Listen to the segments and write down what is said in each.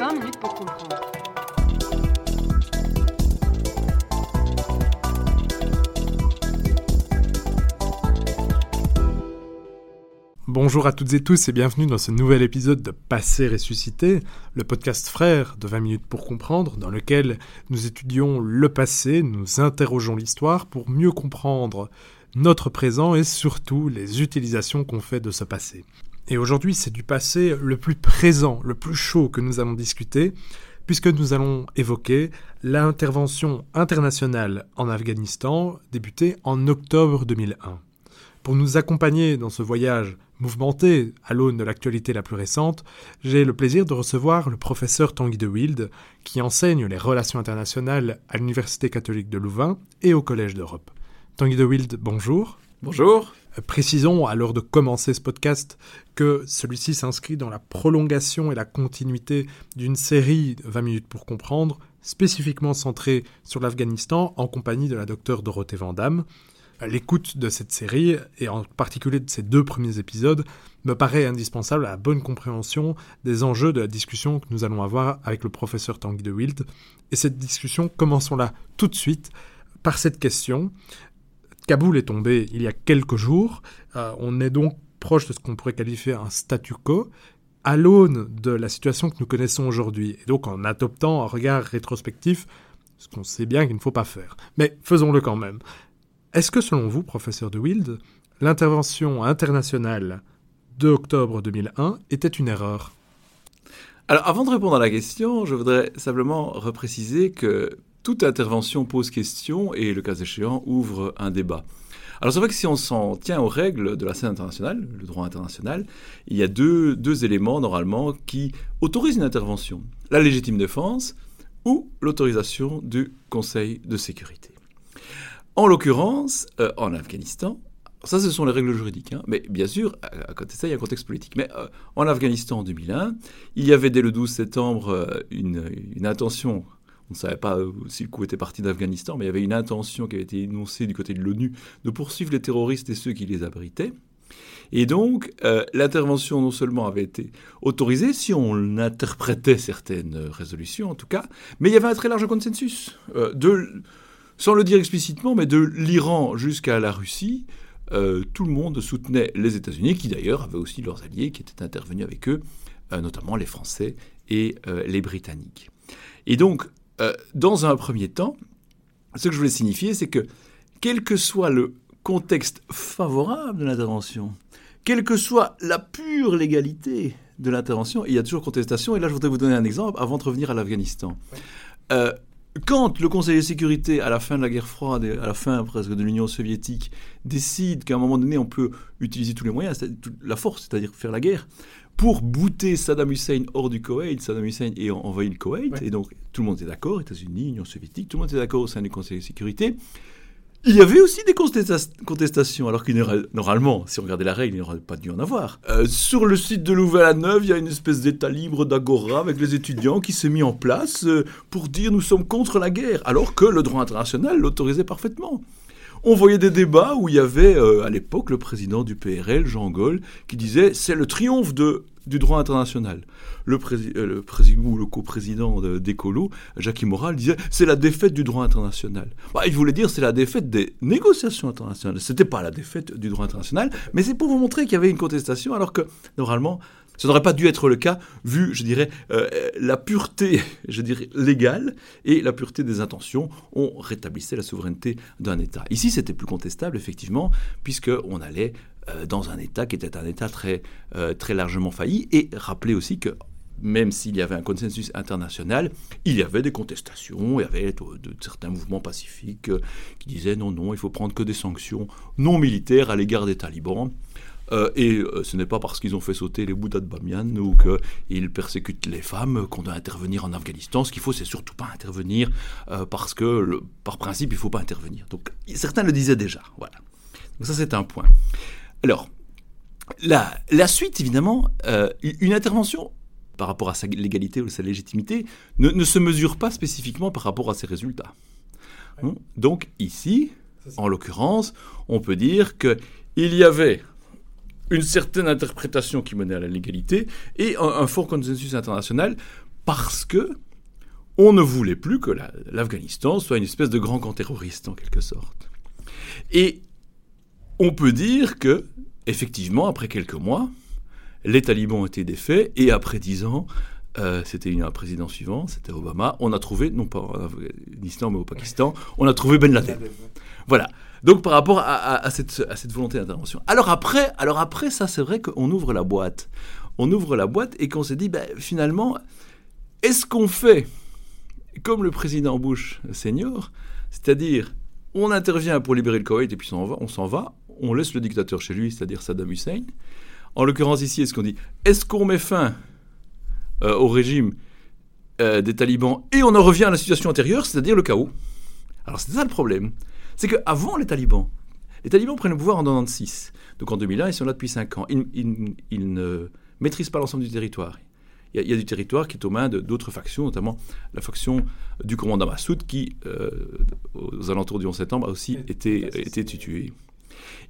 20 minutes pour comprendre. Bonjour à toutes et tous et bienvenue dans ce nouvel épisode de Passé ressuscité, le podcast frère de 20 minutes pour comprendre, dans lequel nous étudions le passé, nous interrogeons l'histoire pour mieux comprendre notre présent et surtout les utilisations qu'on fait de ce passé. Et aujourd'hui, c'est du passé le plus présent, le plus chaud que nous allons discuter, puisque nous allons évoquer l'intervention internationale en Afghanistan débutée en octobre 2001. Pour nous accompagner dans ce voyage mouvementé à l'aune de l'actualité la plus récente, j'ai le plaisir de recevoir le professeur Tanguy de Wild, qui enseigne les relations internationales à l'Université catholique de Louvain et au Collège d'Europe. Tanguy de Wild, bonjour. Bonjour. Euh, précisons, à l'heure de commencer ce podcast, que celui-ci s'inscrit dans la prolongation et la continuité d'une série de 20 minutes pour comprendre, spécifiquement centrée sur l'Afghanistan, en compagnie de la docteure Dorothée Vandamme l'écoute de cette série, et en particulier de ces deux premiers épisodes, me paraît indispensable à la bonne compréhension des enjeux de la discussion que nous allons avoir avec le professeur Tanguy de Wild. Et cette discussion, commençons-la tout de suite par cette question. Kaboul est tombé il y a quelques jours. Euh, on est donc proche de ce qu'on pourrait qualifier un statu quo à l'aune de la situation que nous connaissons aujourd'hui. Et donc en adoptant un regard rétrospectif, ce qu'on sait bien qu'il ne faut pas faire. Mais faisons-le quand même. Est-ce que selon vous, professeur de Wild, l'intervention internationale de octobre 2001 était une erreur? Alors avant de répondre à la question, je voudrais simplement repréciser que toute intervention pose question et, le cas échéant, ouvre un débat. Alors c'est vrai que si on s'en tient aux règles de la scène internationale, le droit international, il y a deux, deux éléments normalement qui autorisent une intervention. La légitime défense ou l'autorisation du Conseil de sécurité. En l'occurrence, euh, en Afghanistan, ça, ce sont les règles juridiques. Hein. Mais bien sûr, à, côté de ça, il y a un contexte politique. Mais euh, en Afghanistan en 2001, il y avait dès le 12 septembre euh, une, intention. On ne savait pas si le coup était parti d'Afghanistan, mais il y avait une intention qui avait été énoncée du côté de l'ONU de poursuivre les terroristes et ceux qui les abritaient. Et donc, l'intervention non seulement avait été autorisée, si on interprétait certaines résolutions en tout cas, mais il y avait un très large consensus de sans le dire explicitement, mais de l'Iran jusqu'à la Russie, euh, tout le monde soutenait les États-Unis, qui d'ailleurs avaient aussi leurs alliés qui étaient intervenus avec eux, euh, notamment les Français et euh, les Britanniques. Et donc, dans un premier temps, ce que je voulais signifier, c'est que quel que soit le contexte favorable de l'intervention, quelle que soit la pure légalité de l'intervention, il y a toujours contestation. Et là, je voudrais vous donner un exemple avant de revenir à l'Afghanistan quand le Conseil de sécurité, à la fin de la guerre froide et à la fin presque de l'Union soviétique, décide qu'à un moment donné, on peut utiliser tous les moyens, la force, c'est-à-dire faire la guerre, pour bouter Saddam Hussein hors du Koweït, Saddam Hussein ayant envahi le Koweït, et donc tout le monde est d'accord, États-Unis, Union soviétique, tout le monde est d'accord au sein du Conseil de sécurité, il y avait aussi des contestations, alors qu'il normalement, si on regardait la règle, il n'aurait pas dû en avoir. Euh, sur le site de Louvain-la-Neuve, il y a une espèce d'état libre d'agora avec les étudiants qui s'est mis en place euh, pour dire nous sommes contre la guerre, alors que le droit international l'autorisait parfaitement. On voyait des débats où il y avait euh, à l'époque le président du PRL, Jean Gaulle, qui disait c'est le triomphe de du droit international. Le, euh, président ou le coprésident d'Ecolo, Jacques Moral, disait c'est la défaite du droit international. Bah, il voulait dire c'est la défaite des négociations internationales. C'était pas la défaite du droit international, mais c'est pour vous montrer qu'il y avait une contestation, alors que normalement ça n'aurait pas dû être le cas, vu, je dirais, euh, la pureté, légale et la pureté des intentions. On rétablissait la souveraineté d'un État. Ici, c'était plus contestable, effectivement, puisqu'on allait euh, dans un État qui était un État très, euh, largement failli. Et rappeler aussi que même s'il y avait un consensus international, il y avait des contestations, il y avait certains mouvements pacifiques qui disaient non, non, il faut prendre que des sanctions non militaires à l'égard des talibans. Euh, et euh, ce n'est pas parce qu'ils ont fait sauter les Bouddhas de Bamiyan ou qu'ils persécutent les femmes qu'on doit intervenir en Afghanistan. Ce qu'il faut, c'est surtout pas intervenir euh, parce que, par principe, il ne faut pas intervenir. Donc certains le disaient déjà. Voilà. Donc ça, c'est un point. Alors, la, la suite, évidemment, une intervention par rapport à sa légalité ou sa légitimité ne, ne, se mesure pas spécifiquement par rapport à ses résultats. Donc ici, en l'occurrence, on peut dire qu'il y avait une certaine interprétation qui menait à la légalité et un, fort consensus international parce que on ne voulait plus que l'Afghanistan soit une espèce de grand camp terroriste en quelque sorte. Et on peut dire que, effectivement, après quelques mois, les talibans ont été défaits et après dix ans, euh, c'était un président suivant, c'était Obama, on a trouvé, non pas en Afghanistan mais au Pakistan, on a trouvé Ben Laden. Voilà. Donc par rapport à, cette, volonté d'intervention. Alors après, alors après ça c'est vrai qu'on ouvre la boîte. On ouvre la boîte et qu'on se dit, ben, finalement, est-ce qu'on fait comme le président Bush senior, c'est-à-dire on intervient pour libérer le Koweït et puis on s'en va, on laisse le dictateur chez lui, c'est-à-dire Saddam Hussein. En l'occurrence ici, est-ce qu'on dit, est-ce qu'on met fin euh, au régime euh, des talibans et on en revient à la situation antérieure, c'est-à-dire le chaos? Alors c'est ça le problème. C'est qu'avant les talibans, les talibans prennent le pouvoir en 96. Donc en 2001, ils sont là depuis 5 ans. Ils, ne maîtrisent pas l'ensemble du territoire. Il y, a, du territoire qui est aux mains d'autres factions, notamment la faction du commandant Massoud, qui, euh, aux alentours du 11 septembre, a aussi été, été tué.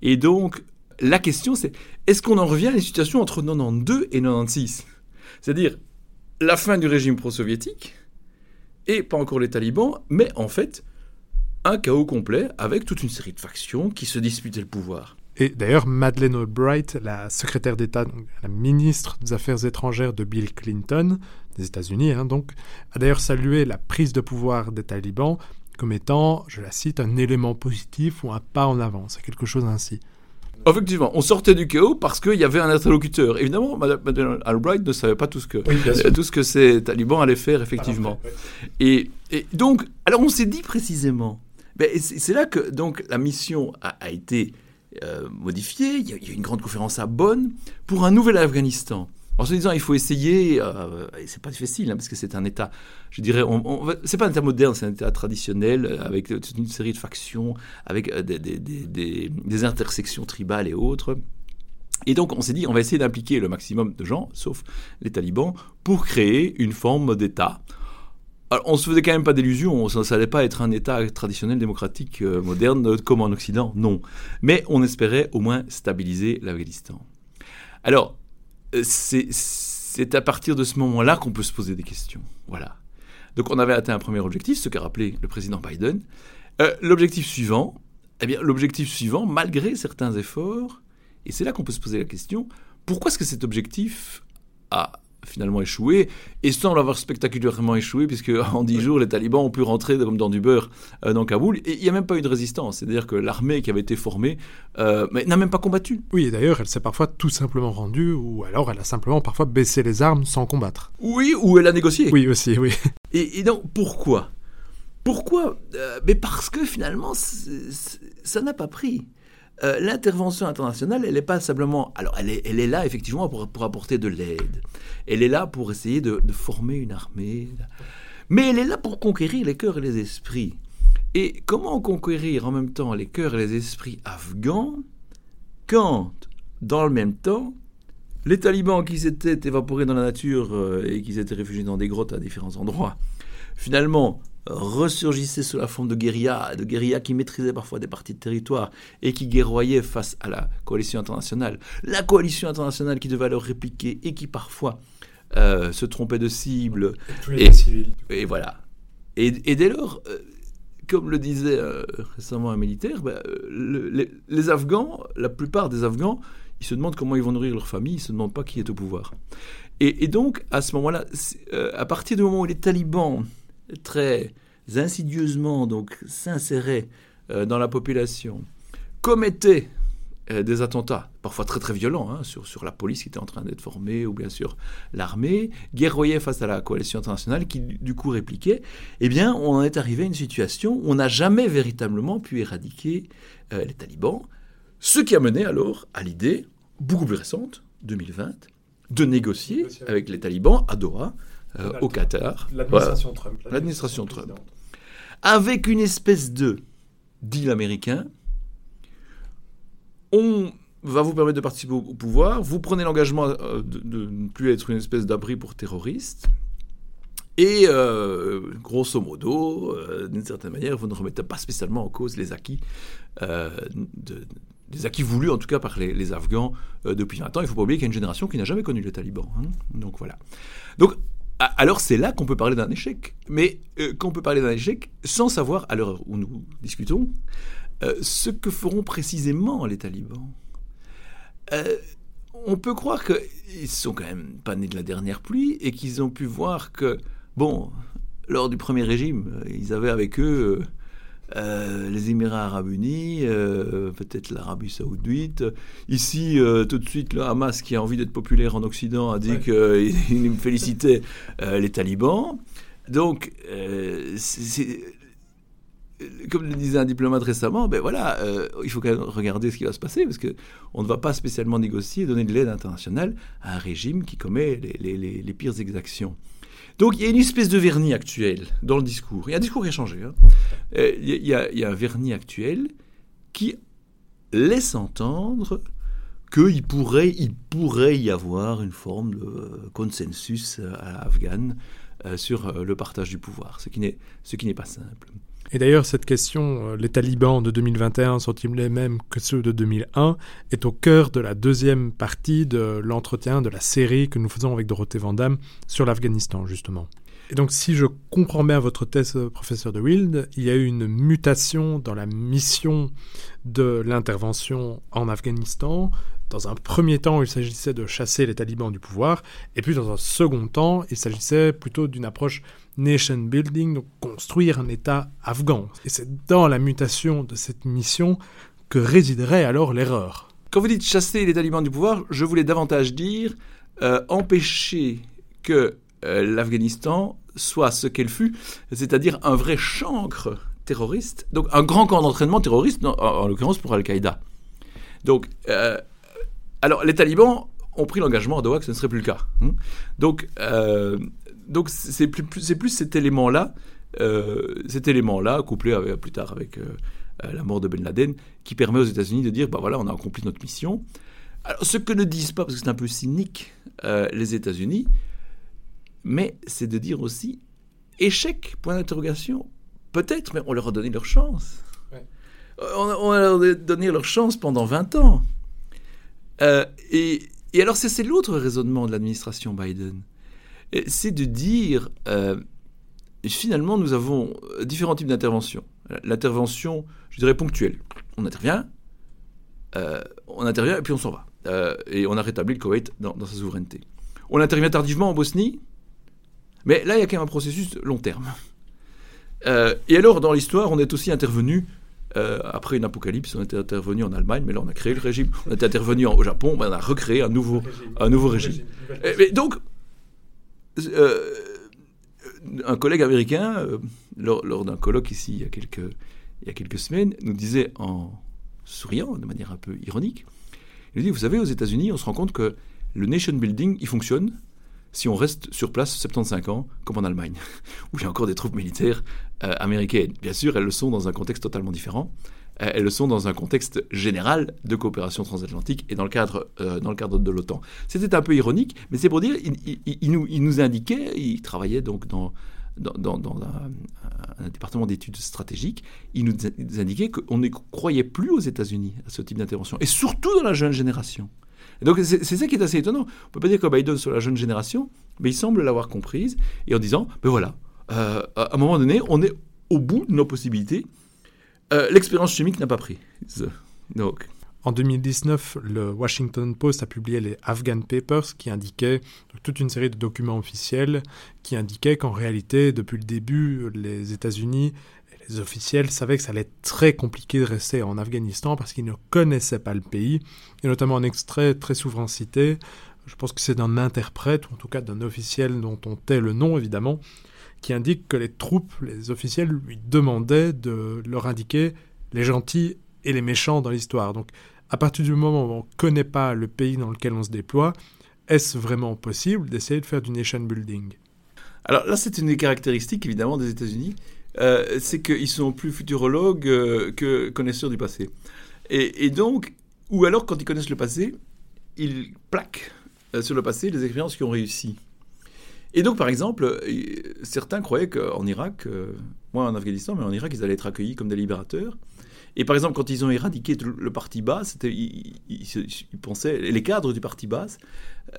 Et donc, la question, c'est est-ce qu'on en revient à une situation entre 92 et 96 C'est-à-dire la fin du régime pro-soviétique et pas encore les talibans, mais en fait un chaos complet avec toute une série de factions qui se disputaient le pouvoir. Et d'ailleurs, Madeleine Albright, la secrétaire d'État, la ministre des Affaires étrangères de Bill Clinton, des États-Unis, hein, donc, a d'ailleurs salué la prise de pouvoir des talibans comme étant, je la cite, un élément positif ou un pas en avant. C'est quelque chose ainsi. Effectivement, on sortait du chaos parce qu'il y avait un interlocuteur. Évidemment, Madame Albright ne savait pas tout ce que, tout ce que ces talibans allaient faire, effectivement. et, donc, alors on s'est dit précisément, c'est là que donc la mission a, été euh, modifiée. Il y, a, il une grande conférence à Bonn pour un nouvel Afghanistan en se disant il faut essayer, euh, c'est pas difficile hein, parce que c'est un État, je dirais, on, c'est pas un État moderne, c'est un État traditionnel euh, avec toute une série de factions, avec euh, des, des, intersections tribales et autres. Et donc on s'est dit on va essayer d'impliquer le maximum de gens, sauf les talibans, pour créer une forme d'État. Alors, on se faisait quand même pas d'illusions, ça n'allait pas être un État traditionnel démocratique moderne comme en Occident, non. Mais on espérait au moins stabiliser l'Afghanistan. Alors, euh, c'est à partir de ce moment-là qu'on peut se poser des questions. Voilà. Donc on avait atteint un premier objectif, ce qu'a rappelé le président Biden. Euh, l'objectif suivant, eh bien l'objectif suivant, malgré certains efforts, et c'est là qu'on peut se poser la question, pourquoi est-ce que cet objectif a finalement échoué, et sans l'avoir spectaculairement échoué, puisque en dix jours, les talibans ont pu rentrer comme dans du beurre euh, dans Kaboul, et il n'y a même pas eu de résistance. C'est-à-dire que l'armée qui avait été formée euh, n'a même pas combattu. Oui, et d'ailleurs, elle s'est parfois tout simplement rendue, ou alors elle a simplement parfois baissé les armes sans combattre. Oui, ou elle a négocié. Oui, aussi, oui. Et, donc, pourquoi? Pourquoi? Euh, Mais parce que finalement, ça n'a pas pris. Euh, l'intervention internationale, elle n'est pas simplement... Alors, elle est, là, effectivement, pour, pour apporter de l'aide. Elle est là pour essayer de, former une armée. Mais elle est là pour conquérir les cœurs et les esprits. Et comment conquérir en même temps les cœurs et les esprits afghans quand, dans le même temps, les talibans qui s'étaient évaporés dans la nature euh, et qui s'étaient réfugiés dans des grottes à différents endroits, finalement ressurgissait sous la forme de guérilla, de guérilla qui maîtrisait parfois des parties de territoire et qui guerroyait face à la coalition internationale. La coalition internationale qui devait leur répliquer et qui parfois euh, se trompait de cible. Et, et, voilà. Et, dès lors, euh, comme le disait euh, récemment un militaire, ben, les, Afghans, la plupart des Afghans, ils se demandent comment ils vont nourrir leur famille, ils ne se demandent pas qui est au pouvoir. Et, et donc, à ce moment-là, à partir du moment où les talibans très insidieusement donc s'inséraient euh, dans la population, commettaient euh, des attentats, parfois très très violents, hein, sur, sur la police qui était en train d'être formée, ou bien sûr l'armée, guerroyaient face à la coalition internationale qui du coup répliquait, eh bien on en est arrivé à une situation où on n'a jamais véritablement pu éradiquer euh, les talibans, ce qui a mené alors à l'idée, beaucoup plus récente, 2020, de négocier avec les talibans à Doha, euh, au Qatar. L'administration Trump. L'administration Trump. Avec une espèce de deal américain, on va vous permettre de participer au pouvoir, vous prenez l'engagement euh, de, ne plus être une espèce d'abri pour terroristes, et euh, grosso modo, d'une certaine manière, vous ne remettez pas spécialement en cause les acquis, des acquis voulus en tout cas par les, Afghans depuis 20 ans. Il ne faut pas oublier qu'il y a une génération qui n'a jamais connu les talibans. Hein. Donc voilà. Donc alors c'est là qu'on peut parler d'un échec. Mais euh, qu'on peut parler d'un échec sans savoir, à l'heure où nous discutons, euh, ce que feront précisément les talibans. Euh, on peut croire qu'ils sont quand même pas nés de la dernière pluie et qu'ils ont pu voir que, bon, lors du premier régime, ils avaient avec eux euh, les Émirats arabes unis, euh, peut-être l'Arabie saoudite. Ici, euh, tout de suite, le Hamas, qui a envie d'être populaire en Occident, a dit qu'il me félicitait les talibans. Donc, comme le disait un diplomate récemment, ben voilà, il faut quand même regarder ce qui va se passer, parce qu'on ne va pas spécialement négocier, donner de l'aide internationale à un régime qui commet les pires exactions. Donc il y a une espèce de vernis actuel dans le discours. Il y a un discours qui a changé. Hein. Euh, il, y a, un vernis actuel qui laisse entendre qu'il pourrait, y avoir une forme de consensus afghan euh, sur euh, le partage du pouvoir, ce qui n'est pas simple. Et d'ailleurs, cette question, euh, les talibans de 2021 sont-ils les mêmes que ceux de 2001, est au cœur de la deuxième partie de l'entretien de la série que nous faisons avec Dorothée Vandamme sur l'Afghanistan, justement. Et donc, si je comprends bien votre thèse, euh, professeur de Wild, il y a eu une mutation dans la mission de l'intervention en Afghanistan. Dans un premier temps, il s'agissait de chasser les talibans du pouvoir, et puis dans un second temps, il s'agissait plutôt d'une approche nation building, donc construire un État afghan. Et c'est dans la mutation de cette mission que résiderait alors l'erreur. Quand vous dites chasser les talibans du pouvoir, je voulais davantage dire euh, empêcher que euh, l'Afghanistan soit ce qu'elle fut, c'est-à-dire un vrai chancre terroriste, donc un grand camp d'entraînement terroriste, en, l'occurrence pour Al-Qaïda. Donc, euh, alors les talibans ont pris l'engagement à Doha que ce ne serait plus le cas. Hein. Donc, donc c'est plus, plus, cet élément-là, euh, cet élément-là, couplé avec, plus tard avec euh, euh, la mort de Ben Laden, qui permet aux États-Unis de dire, bah voilà, on a accompli notre mission. Alors, ce que ne disent pas, parce que c'est un peu cynique, les États-Unis, mais c'est de dire aussi, échec, point d'interrogation. Peut-être, mais on leur a donné leur chance. On, leur a donné leur chance pendant 20 ans. Et, et alors, c'est l'autre raisonnement de l'administration Biden c'est de dire, euh, finalement, nous avons différents types d'interventions. L'intervention, je dirais, ponctuelle. On intervient, euh, on intervient et puis on s'en va. Euh, et on a rétabli le Koweït dans, sa souveraineté. On intervient tardivement en Bosnie, mais là, il y a quand même un processus long terme. et alors, dans l'histoire, on est aussi intervenu après une apocalypse, on était intervenu en Allemagne, mais là on a créé le régime. On est intervenu au Japon, mais on a recréé un nouveau, un nouveau régime. mais donc, euh, un collègue américain, euh, lors, d'un colloque ici il y, a quelques, il y a quelques semaines, nous disait en souriant, de manière un peu ironique, il dit, vous savez, aux États-Unis, on se rend compte que le nation building, il fonctionne si on reste sur place 75 ans, comme en Allemagne, où il y a encore des troupes militaires euh, américaines. Bien sûr, elles le sont dans un contexte totalement différent. Euh, elles le sont dans un contexte général de coopération transatlantique et dans le cadre, euh, dans le cadre de l'OTAN. C'était un peu ironique, mais c'est pour dire, il, nous, il, nous, indiquait, il travaillait donc dans, dans, dans, un, département d'études stratégiques, il nous, indiquait qu'on ne croyait plus aux États-Unis à ce type d'intervention, et surtout dans la jeune génération. Donc c'est ça qui est assez étonnant. On ne peut pas dire que Biden sur la jeune génération, mais il semble l'avoir comprise, et en disant, ben voilà, euh, à un moment donné, on est au bout de nos possibilités, euh, l'expérience chimique n'a pas pris. En 2019, le Washington Post a publié les Afghan Papers qui indiquaient toute une série de documents officiels qui indiquaient qu'en réalité, depuis le début, les États-Unis les officiels savaient que ça allait être très compliqué de rester en Afghanistan parce qu'ils ne connaissaient pas le pays. Et notamment un extrait très souvent cité, je pense que c'est d'un interprète, ou en tout cas d'un officiel dont on tait le nom évidemment, qui indique que les troupes, les officiels lui demandaient de leur indiquer les gentils et les méchants dans l'histoire. Donc à partir du moment où on ne connaît pas le pays dans lequel on se déploie, est-ce vraiment possible d'essayer de faire du nation building? Alors là, c'est une des caractéristiques évidemment des États-Unis, euh, c'est qu'ils sont plus futurologues euh, que connaisseurs du passé. Et, donc, ou alors quand ils connaissent le passé, ils plaquent euh, sur le passé les expériences qui ont réussi. Et donc, par exemple, certains croyaient qu'en Irak, euh, moi en Afghanistan, mais en Irak, ils allaient être accueillis comme des libérateurs. Et par exemple, quand ils ont éradiqué le parti basse, ils, ils, pensaient, les cadres du parti basse,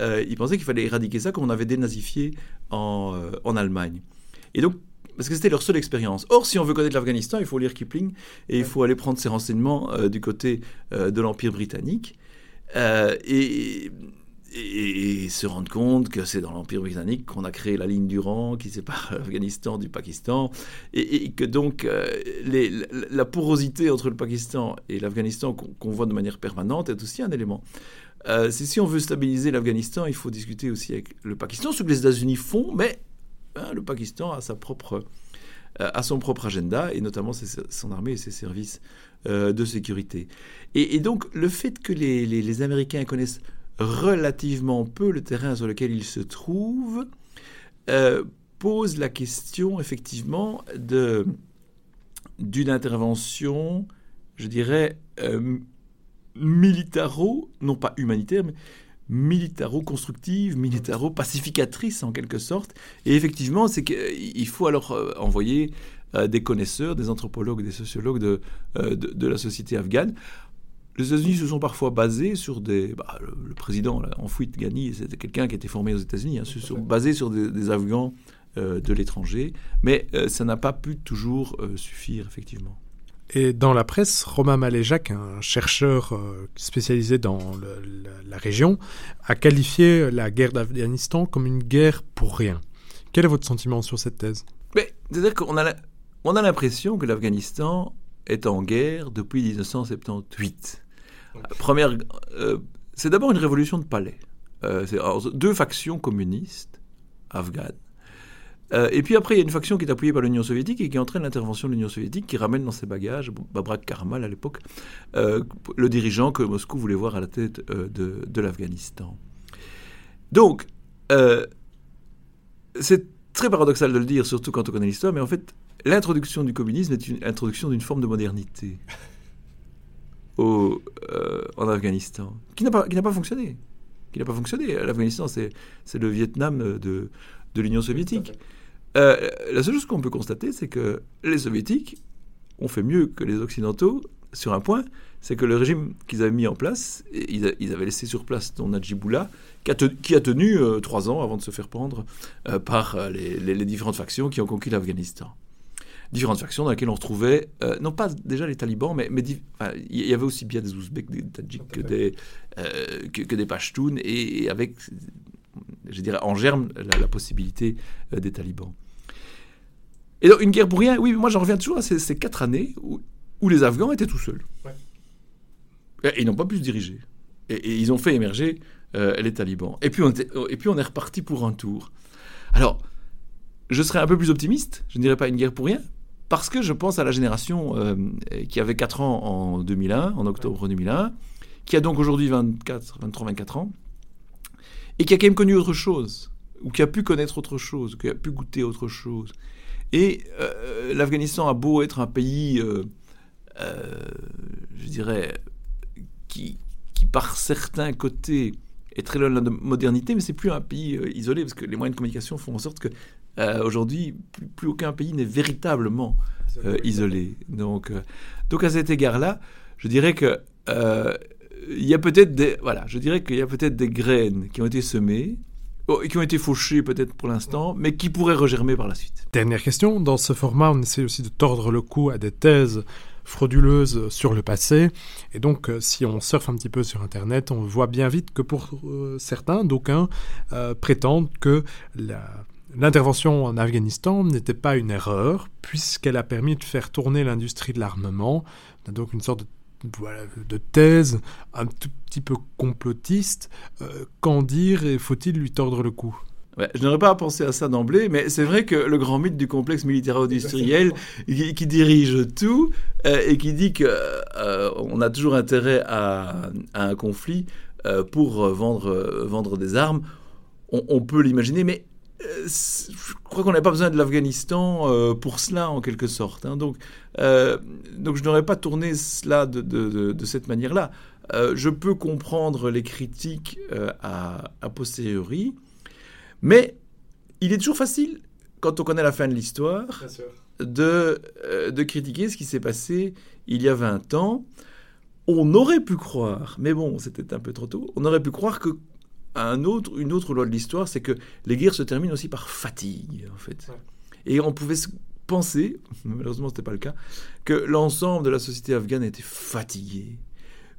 ils pensaient qu'il fallait éradiquer ça comme on avait dénazifié en, en Allemagne. Et donc, parce que c'était leur seule expérience. Or, si on veut connaître l'Afghanistan, il faut lire Kipling et il faut aller prendre ses renseignements euh, du côté de l'Empire britannique. et et, se rendre compte que c'est dans l'Empire britannique qu'on a créé la ligne du rang qui sépare l'Afghanistan du Pakistan, et, que donc euh, les, la, porosité entre le Pakistan et l'Afghanistan qu'on voit de manière permanente est aussi un élément. Euh, si on veut stabiliser l'Afghanistan, il faut discuter aussi avec le Pakistan, ce que les États-Unis font, mais hein, le Pakistan a, sa propre, euh, son propre agenda, et notamment son armée et ses services de sécurité. Et, donc le fait que les, Américains connaissent relativement peu le terrain sur lequel il se trouve, euh, pose la question effectivement d'une intervention, je dirais, euh, militaro, non pas humanitaire, mais militaro-constructive, militaro-pacificatrice en quelque sorte. Et effectivement, c'est qu'il faut alors euh, envoyer des connaisseurs, des anthropologues, des sociologues de, de, de, la société afghane les États-Unis se sont parfois basés sur des. Bah, le, président en fuite, Ghani, c'était quelqu'un qui était formé aux États-Unis, hein, se sont basés sur des, Afghans euh, de l'étranger, mais euh, ça n'a pas pu toujours euh, suffire, effectivement. Et dans la presse, Romain Maléjac, un chercheur spécialisé dans la, région, a qualifié la guerre d'Afghanistan comme une guerre pour rien. Quel est votre sentiment sur cette thèse? C'est-à-dire qu'on a, on a l'impression que l'Afghanistan est en guerre depuis 1978. Première, euh, c'est d'abord une révolution de palais. Euh, c'est deux factions communistes afghanes. Euh, et puis après, il y a une faction qui est appuyée par l'Union soviétique et qui entraîne l'intervention de l'Union soviétique, qui ramène dans ses bagages Babrak Karmal à l'époque, le dirigeant que Moscou voulait voir à la tête de, de l'Afghanistan. Donc, c'est très paradoxal de le dire, surtout quand on connaît l'histoire, mais en fait, l'introduction du communisme est une introduction d'une forme de modernité au, euh, en Afghanistan, qui n'a pas, pas fonctionné. Qui n'a pas fonctionné. L'Afghanistan, c'est, c'est le Vietnam de, de l'Union soviétique. Euh, la seule chose qu'on peut constater, c'est que les soviétiques ont fait mieux que les occidentaux sur un point, c'est que le régime qu'ils avaient mis en place, ils, ils avaient laissé sur place Don Najibullah, qui a, qui a tenu euh, trois ans avant de se faire prendre par les, les, différentes factions qui ont conquis l'Afghanistan. Différentes factions dans lesquelles on retrouvait, euh, non pas déjà les talibans, mais il y avait aussi bien des Ouzbeks, des Tadjiks que des, euh, que, des Pashtuns, et, avec, je dirais, en germe, la, possibilité euh, des talibans. Et donc, une guerre pour rien, oui, moi j'en reviens toujours à ces, quatre années où, où, les Afghans étaient tout seuls. Et, ils n'ont pas pu se diriger. Et, ils ont fait émerger les talibans. Et puis, on et puis on est reparti pour un tour. Alors, je serais un peu plus optimiste, je ne dirais pas une guerre pour rien, parce que je pense à la génération euh, qui avait 4 ans en 2001, en octobre 2001, qui a donc aujourd'hui 24, 23, 24 ans, et qui a quand même connu autre chose, ou qui a pu connaître autre chose, qui a pu goûter autre chose. Et euh, l'Afghanistan a beau être un pays, euh, je dirais, qui, qui par certains côtés est très loin de la modernité, mais c'est plus un pays isolé, parce que les moyens de communication font en sorte que euh, aujourd'hui, plus, aucun pays n'est véritablement euh, isolé. Donc, euh, donc à cet égard-là, je dirais que il y a peut-être des voilà, je dirais qu'il y a peut-être des graines qui ont été semées oh, qui ont été fauchées peut-être pour l'instant, mais qui pourraient regermer par la suite. Dernière question, dans ce format, on essaie aussi de tordre le cou à des thèses frauduleuses sur le passé. Et donc, si on surfe un petit peu sur Internet, on voit bien vite que pour certains, d'aucuns, prétendent que L'intervention en Afghanistan n'était pas une erreur, puisqu'elle a permis de faire tourner l'industrie de l'armement. donc une sorte de, thèse un tout petit peu complotiste. Euh, qu'en dire et faut-il lui tordre le cou? Je n'aurais pas pensé à ça d'emblée, mais c'est vrai que le grand mythe du complexe militaire-industriel qui, dirige tout euh, et qui dit qu'on euh, a toujours intérêt à, un conflit pour vendre, vendre des armes, on, on peut l'imaginer, mais euh, je crois qu'on n'a pas besoin de l'Afghanistan euh, pour cela, en quelque sorte. Hein. Donc, euh, donc je n'aurais pas tourné cela de, de, de, cette manière-là. je peux comprendre les critiques à, posteriori, mais il est toujours facile quand on connaît la fin de l'histoire, de, euh, de critiquer ce qui s'est passé il y a 20 ans. On aurait pu croire, mais bon, c'était un peu trop tôt, on aurait pu croire que un autre, une autre loi de l'histoire, c'est que les guerres se terminent aussi par fatigue, en fait. Et on pouvait penser, malheureusement ce n'était pas le cas, que l'ensemble de la société afghane était fatigué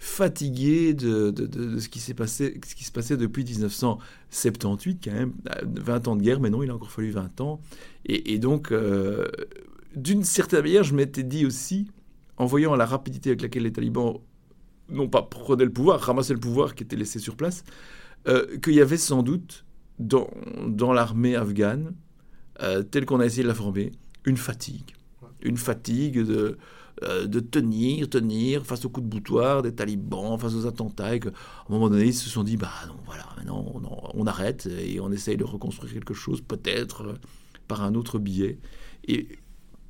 fatigué de, de, ce, qui s'est passé, ce qui se passait depuis 1978, quand même 20 ans de guerre, mais non, il a encore fallu 20 ans. Et, donc, euh, d'une certaine manière, je m'étais dit aussi, en voyant la rapidité avec laquelle les talibans, non pas prenaient le pouvoir, ramassaient le pouvoir qui était laissé sur place, euh, qu'il y avait sans doute dans, dans l'armée afghane, euh, telle qu'on a essayé de la former, une fatigue. Une fatigue de, euh, de tenir, tenir face aux coups de boutoir des talibans, face aux attentats, et qu'à un moment donné, ils se sont dit, bah non, voilà, maintenant on, on, arrête et on essaye de reconstruire quelque chose, peut-être par un autre biais. Et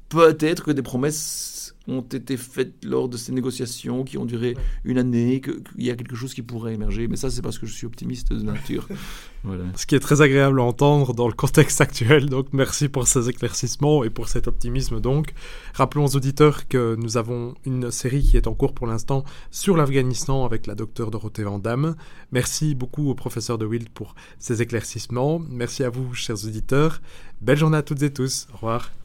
peut-être que des promesses ont été faites lors de ces négociations qui ont duré une année, qu'il y a quelque chose qui pourrait émerger. Mais ça, c'est parce que je suis optimiste de nature. voilà. Ce qui est très agréable à entendre dans le contexte actuel. Donc, merci pour ces éclaircissements et pour cet optimisme. Donc, rappelons aux auditeurs que nous avons une série qui est en cours pour l'instant sur l'Afghanistan avec la docteure Dorothée Vandamme. Merci beaucoup au professeur de Wild pour ces éclaircissements. Merci à vous, chers auditeurs. Belle journée à toutes et tous. Au revoir.